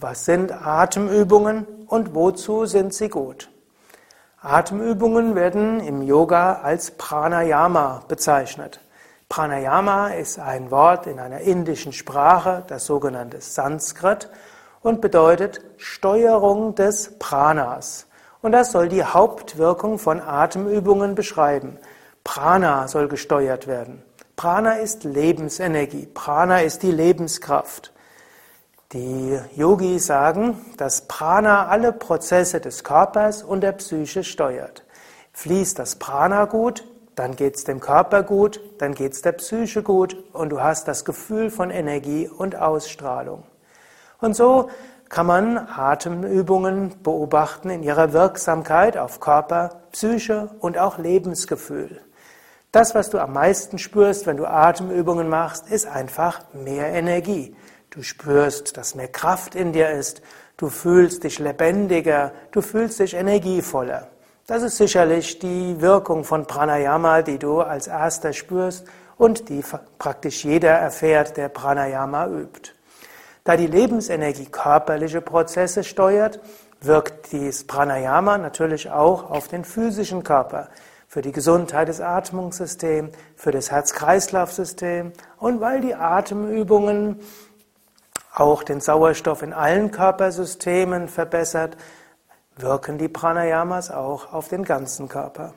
Was sind Atemübungen und wozu sind sie gut? Atemübungen werden im Yoga als Pranayama bezeichnet. Pranayama ist ein Wort in einer indischen Sprache, das sogenannte Sanskrit, und bedeutet Steuerung des Pranas. Und das soll die Hauptwirkung von Atemübungen beschreiben. Prana soll gesteuert werden. Prana ist Lebensenergie. Prana ist die Lebenskraft. Die Yogis sagen, dass Prana alle Prozesse des Körpers und der Psyche steuert. Fließt das Prana gut, dann geht es dem Körper gut, dann geht es der Psyche gut und du hast das Gefühl von Energie und Ausstrahlung. Und so kann man Atemübungen beobachten in ihrer Wirksamkeit auf Körper, Psyche und auch Lebensgefühl. Das, was du am meisten spürst, wenn du Atemübungen machst, ist einfach mehr Energie. Du spürst, dass mehr Kraft in dir ist. Du fühlst dich lebendiger. Du fühlst dich energievoller. Das ist sicherlich die Wirkung von Pranayama, die du als erster spürst und die praktisch jeder erfährt, der Pranayama übt. Da die Lebensenergie körperliche Prozesse steuert, wirkt dieses Pranayama natürlich auch auf den physischen Körper für die Gesundheit des Atmungssystems, für das Herz-Kreislauf-System und weil die Atemübungen auch den Sauerstoff in allen Körpersystemen verbessert, wirken die Pranayamas auch auf den ganzen Körper.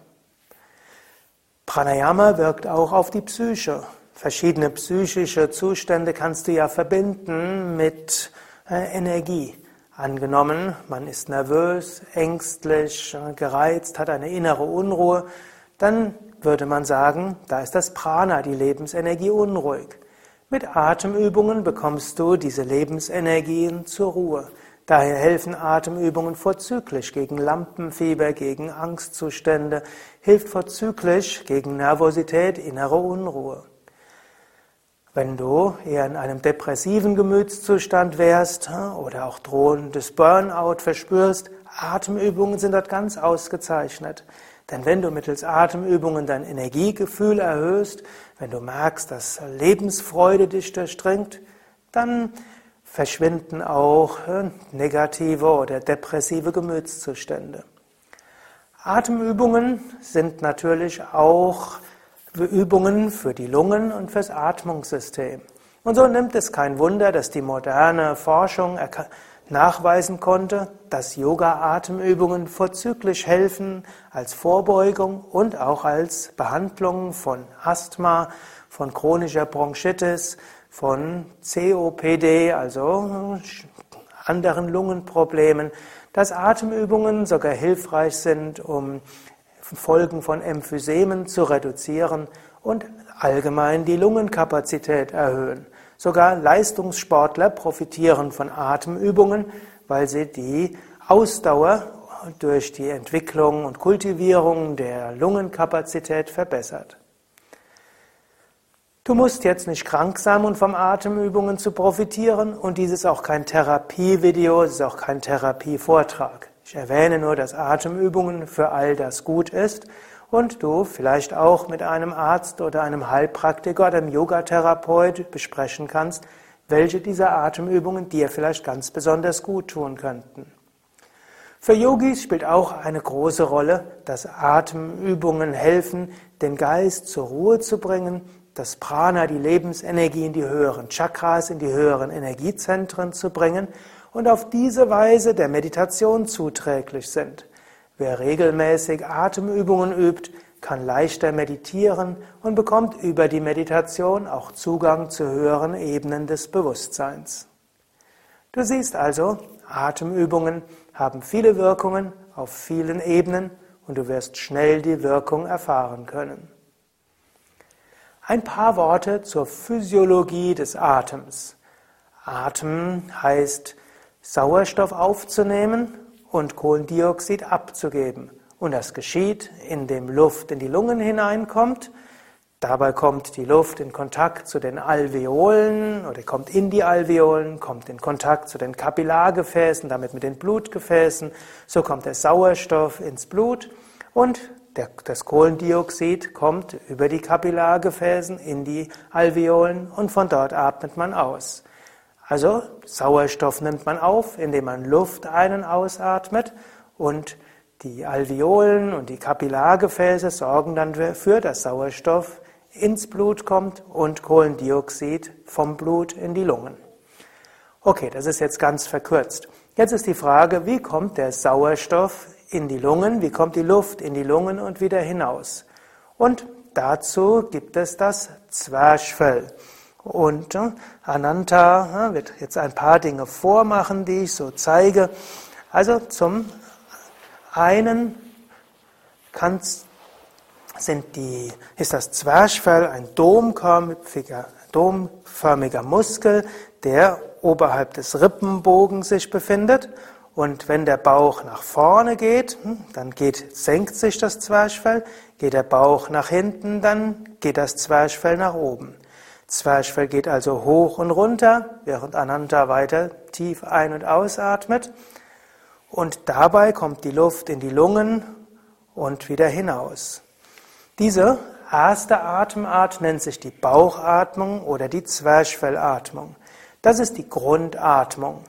Pranayama wirkt auch auf die Psyche. Verschiedene psychische Zustände kannst du ja verbinden mit äh, Energie. Angenommen, man ist nervös, ängstlich, äh, gereizt, hat eine innere Unruhe, dann würde man sagen, da ist das Prana, die Lebensenergie, unruhig. Mit Atemübungen bekommst du diese Lebensenergien zur Ruhe. Daher helfen Atemübungen vorzüglich gegen Lampenfieber, gegen Angstzustände, hilft vorzüglich gegen Nervosität, innere Unruhe. Wenn du eher in einem depressiven Gemütszustand wärst oder auch drohendes Burnout verspürst, Atemübungen sind dort ganz ausgezeichnet. Denn wenn du mittels Atemübungen dein Energiegefühl erhöhst, wenn du merkst, dass Lebensfreude dich durchdringt, dann verschwinden auch äh, negative oder depressive Gemütszustände. Atemübungen sind natürlich auch Übungen für die Lungen und fürs Atmungssystem. Und so nimmt es kein Wunder, dass die moderne Forschung nachweisen konnte, dass Yoga-Atemübungen vorzüglich helfen als Vorbeugung und auch als Behandlung von Asthma, von chronischer Bronchitis, von COPD, also anderen Lungenproblemen, dass Atemübungen sogar hilfreich sind, um Folgen von Emphysemen zu reduzieren und allgemein die Lungenkapazität erhöhen. Sogar Leistungssportler profitieren von Atemübungen, weil sie die Ausdauer durch die Entwicklung und Kultivierung der Lungenkapazität verbessert. Du musst jetzt nicht krank sein, um vom Atemübungen zu profitieren und dies ist auch kein Therapievideo, es ist auch kein Therapievortrag. Ich erwähne nur, dass Atemübungen für all das gut ist und du vielleicht auch mit einem Arzt oder einem Heilpraktiker oder einem Yogatherapeut besprechen kannst, welche dieser Atemübungen dir vielleicht ganz besonders gut tun könnten. Für Yogis spielt auch eine große Rolle, dass Atemübungen helfen, den Geist zur Ruhe zu bringen, das Prana, die Lebensenergie in die höheren Chakras, in die höheren Energiezentren zu bringen und auf diese Weise der Meditation zuträglich sind. Wer regelmäßig Atemübungen übt, kann leichter meditieren und bekommt über die Meditation auch Zugang zu höheren Ebenen des Bewusstseins. Du siehst also, Atemübungen haben viele Wirkungen auf vielen Ebenen und du wirst schnell die Wirkung erfahren können. Ein paar Worte zur Physiologie des Atems. Atem heißt Sauerstoff aufzunehmen und Kohlendioxid abzugeben. Und das geschieht, indem Luft in die Lungen hineinkommt. Dabei kommt die Luft in Kontakt zu den Alveolen oder kommt in die Alveolen, kommt in Kontakt zu den Kapillargefäßen, damit mit den Blutgefäßen. So kommt der Sauerstoff ins Blut und der, das Kohlendioxid kommt über die Kapillargefäßen in die Alveolen und von dort atmet man aus. Also Sauerstoff nimmt man auf, indem man Luft ein- und ausatmet und die Alveolen und die Kapillargefäße sorgen dann dafür, dass Sauerstoff ins Blut kommt und Kohlendioxid vom Blut in die Lungen. Okay, das ist jetzt ganz verkürzt. Jetzt ist die Frage, wie kommt der Sauerstoff in die Lungen, wie kommt die Luft in die Lungen und wieder hinaus? Und dazu gibt es das Zwerchfell. Und äh, Ananta äh, wird jetzt ein paar Dinge vormachen, die ich so zeige. Also zum einen sind die, ist das Zwerchfell ein domförmiger, domförmiger Muskel, der oberhalb des Rippenbogens sich befindet. Und wenn der Bauch nach vorne geht, hm, dann geht, senkt sich das Zwerchfell. Geht der Bauch nach hinten, dann geht das Zwerchfell nach oben. Zwerchfell geht also hoch und runter, während Ananta weiter tief ein- und ausatmet. Und dabei kommt die Luft in die Lungen und wieder hinaus. Diese erste Atemart nennt sich die Bauchatmung oder die Zwerchfellatmung. Das ist die Grundatmung.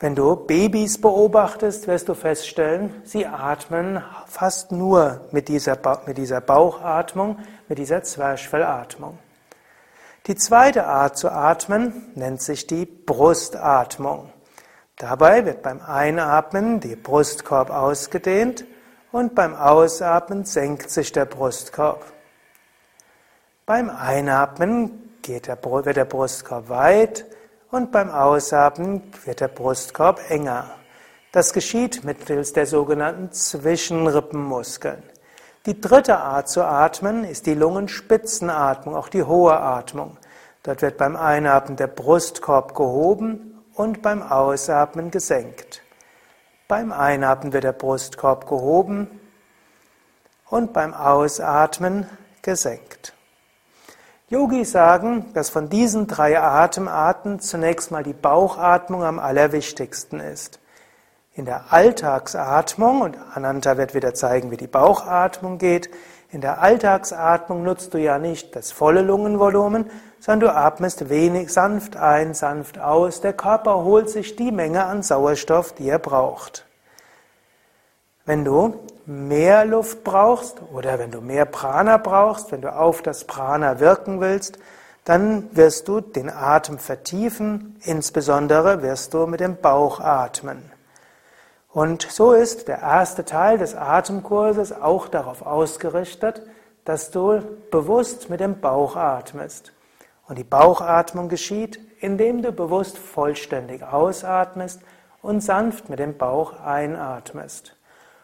Wenn du Babys beobachtest, wirst du feststellen, sie atmen fast nur mit dieser, ba mit dieser Bauchatmung, mit dieser Zwerchfellatmung. Die zweite Art zu atmen nennt sich die Brustatmung. Dabei wird beim Einatmen der Brustkorb ausgedehnt und beim Ausatmen senkt sich der Brustkorb. Beim Einatmen der, wird der Brustkorb weit und beim Ausatmen wird der Brustkorb enger. Das geschieht mittels der sogenannten Zwischenrippenmuskeln. Die dritte Art zu atmen ist die Lungenspitzenatmung, auch die hohe Atmung. Dort wird beim Einatmen der Brustkorb gehoben und beim Ausatmen gesenkt. Beim Einatmen wird der Brustkorb gehoben und beim Ausatmen gesenkt. Yogis sagen, dass von diesen drei Atemarten zunächst mal die Bauchatmung am allerwichtigsten ist. In der Alltagsatmung, und Ananta wird wieder zeigen, wie die Bauchatmung geht, in der Alltagsatmung nutzt du ja nicht das volle Lungenvolumen, sondern du atmest wenig sanft ein, sanft aus. Der Körper holt sich die Menge an Sauerstoff, die er braucht. Wenn du mehr Luft brauchst oder wenn du mehr Prana brauchst, wenn du auf das Prana wirken willst, dann wirst du den Atem vertiefen, insbesondere wirst du mit dem Bauch atmen. Und so ist der erste Teil des Atemkurses auch darauf ausgerichtet, dass du bewusst mit dem Bauch atmest. Und die Bauchatmung geschieht, indem du bewusst vollständig ausatmest und sanft mit dem Bauch einatmest.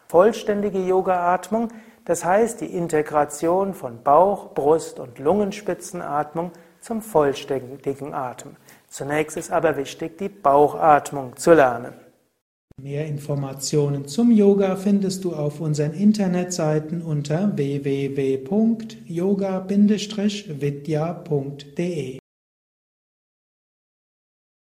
Vollständige Yoga-Atmung, das heißt die Integration von Bauch, Brust und Lungenspitzenatmung zum vollständigen Atem. Zunächst ist aber wichtig, die Bauchatmung zu lernen. Mehr Informationen zum Yoga findest du auf unseren Internetseiten unter www.yoga-vidya.de